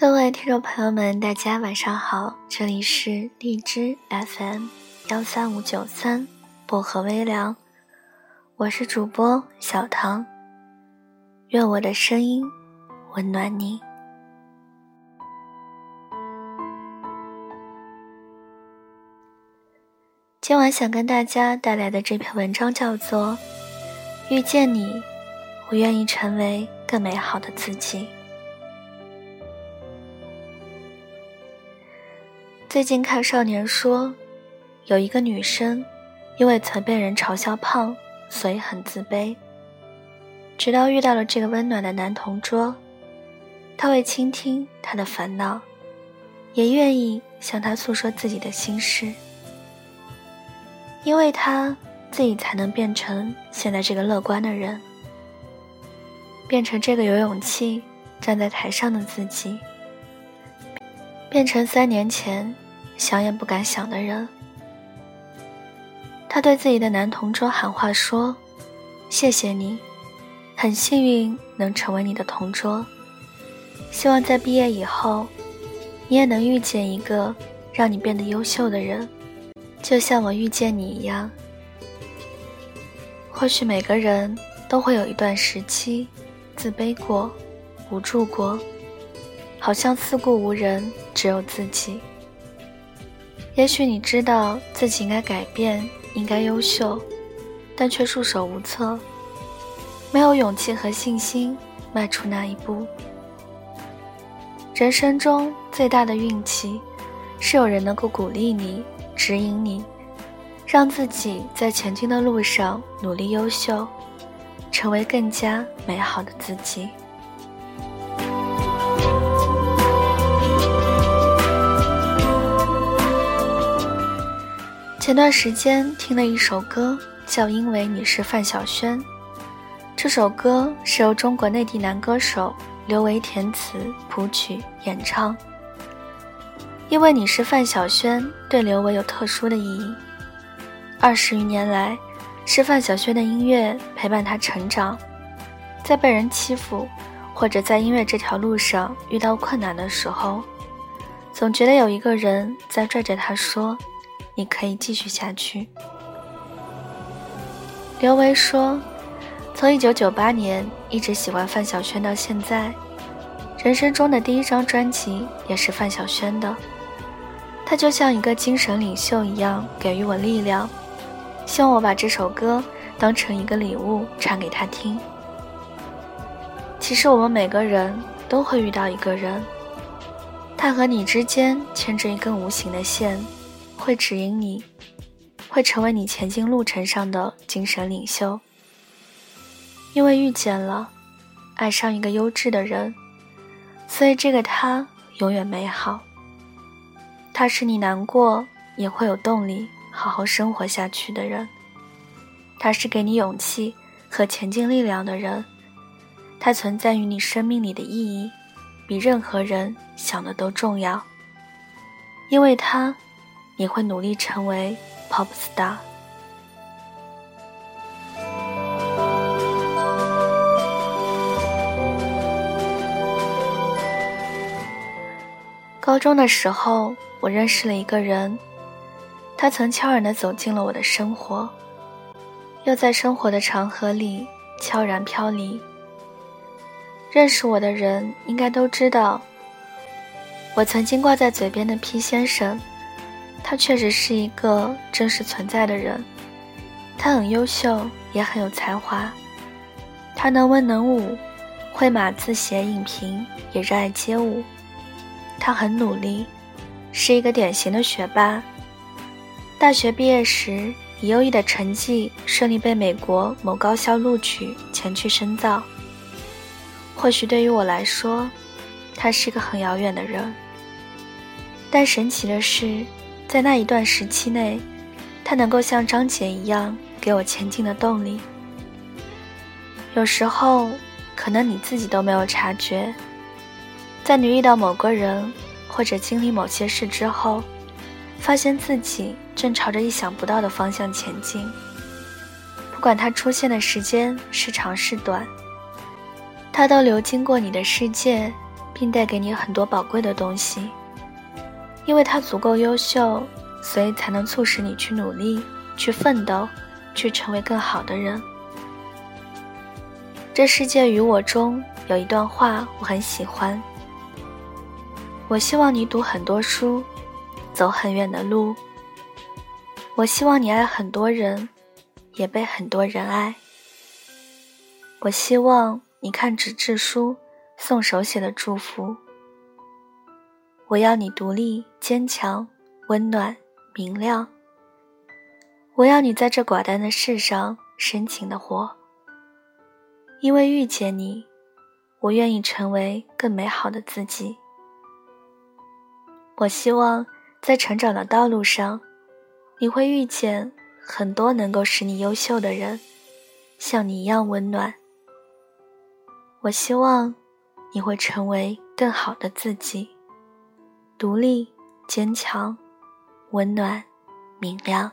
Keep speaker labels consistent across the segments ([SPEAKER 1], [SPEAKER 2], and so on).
[SPEAKER 1] 各位听众朋友们，大家晚上好，这里是荔枝 FM 幺三五九三薄荷微凉，我是主播小唐，愿我的声音温暖你。今晚想跟大家带来的这篇文章叫做《遇见你》，我愿意成为更美好的自己。最近看少年说，有一个女生，因为曾被人嘲笑胖，所以很自卑。直到遇到了这个温暖的男同桌，他会倾听她的烦恼，也愿意向她诉说自己的心事。因为他自己才能变成现在这个乐观的人，变成这个有勇气站在台上的自己。变成三年前想也不敢想的人。他对自己的男同桌喊话说：“谢谢你，很幸运能成为你的同桌。希望在毕业以后，你也能遇见一个让你变得优秀的人，就像我遇见你一样。或许每个人都会有一段时期，自卑过，无助过。”好像四顾无人，只有自己。也许你知道自己应该改变，应该优秀，但却束手无策，没有勇气和信心迈出那一步。人生中最大的运气，是有人能够鼓励你、指引你，让自己在前进的路上努力优秀，成为更加美好的自己。前段时间听了一首歌，叫《因为你是范晓萱》。这首歌是由中国内地男歌手刘维填词、谱曲、演唱。因为你是范晓萱，对刘维有特殊的意义。二十余年来，是范晓萱的音乐陪伴他成长。在被人欺负，或者在音乐这条路上遇到困难的时候，总觉得有一个人在拽着他说。你可以继续下去。刘维说：“从一九九八年一直喜欢范晓萱到现在，人生中的第一张专辑也是范晓萱的。她就像一个精神领袖一样，给予我力量。希望我把这首歌当成一个礼物唱给她听。其实我们每个人都会遇到一个人，他和你之间牵着一根无形的线。”会指引你，会成为你前进路程上的精神领袖。因为遇见了，爱上一个优质的人，所以这个他永远美好。他是你难过也会有动力好好生活下去的人。他是给你勇气和前进力量的人。他存在于你生命里的意义，比任何人想的都重要。因为他。你会努力成为 pop star。高中的时候，我认识了一个人，他曾悄然的走进了我的生活，又在生活的长河里悄然飘离。认识我的人应该都知道，我曾经挂在嘴边的 P 先生。他确实是一个真实存在的人，他很优秀，也很有才华。他能文能武，会码字写影评，也热爱街舞。他很努力，是一个典型的学霸。大学毕业时，以优异的成绩顺利被美国某高校录取，前去深造。或许对于我来说，他是个很遥远的人，但神奇的是。在那一段时期内，他能够像张姐一样给我前进的动力。有时候，可能你自己都没有察觉，在你遇到某个人或者经历某些事之后，发现自己正朝着意想不到的方向前进。不管它出现的时间是长是短，它都流经过你的世界，并带给你很多宝贵的东西。因为他足够优秀，所以才能促使你去努力、去奋斗、去成为更好的人。这世界与我中有一段话我很喜欢。我希望你读很多书，走很远的路。我希望你爱很多人，也被很多人爱。我希望你看纸质书，送手写的祝福。我要你独立、坚强、温暖、明亮。我要你在这寡淡的世上深情的活。因为遇见你，我愿意成为更美好的自己。我希望在成长的道路上，你会遇见很多能够使你优秀的人，像你一样温暖。我希望你会成为更好的自己，独立、坚强、温暖、明亮。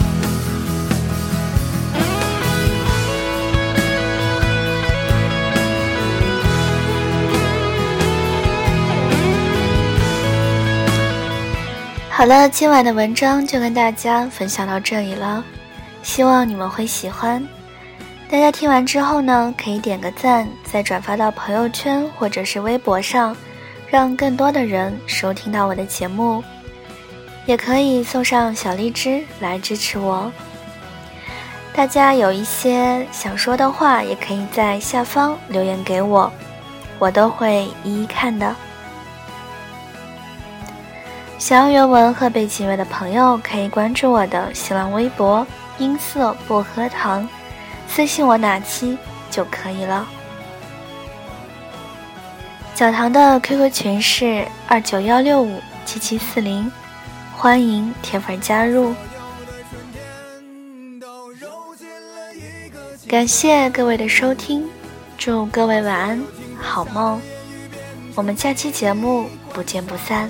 [SPEAKER 1] 好了，今晚的文章就跟大家分享到这里了，希望你们会喜欢。大家听完之后呢，可以点个赞，再转发到朋友圈或者是微博上，让更多的人收听到我的节目。也可以送上小荔枝来支持我。大家有一些想说的话，也可以在下方留言给我，我都会一一看的。想要原文和背景乐的朋友，可以关注我的新浪微博“音色薄荷糖”，私信我哪期就可以了。小唐的 QQ 群是二九幺六五七七四零，欢迎铁粉加入。感谢各位的收听，祝各位晚安，好梦。我们下期节目不见不散。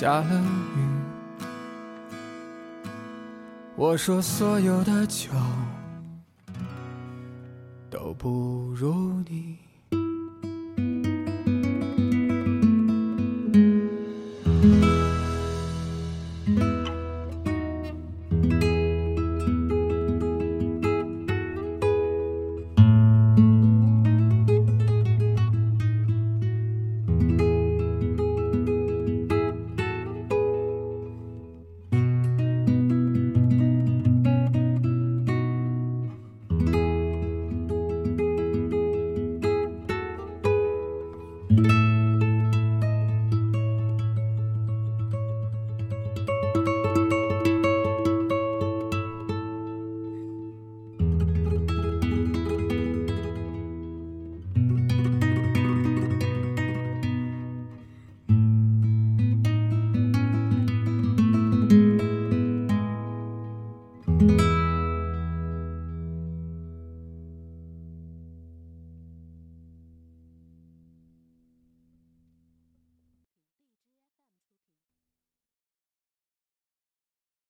[SPEAKER 2] 下了雨。我说所有的酒都不如你。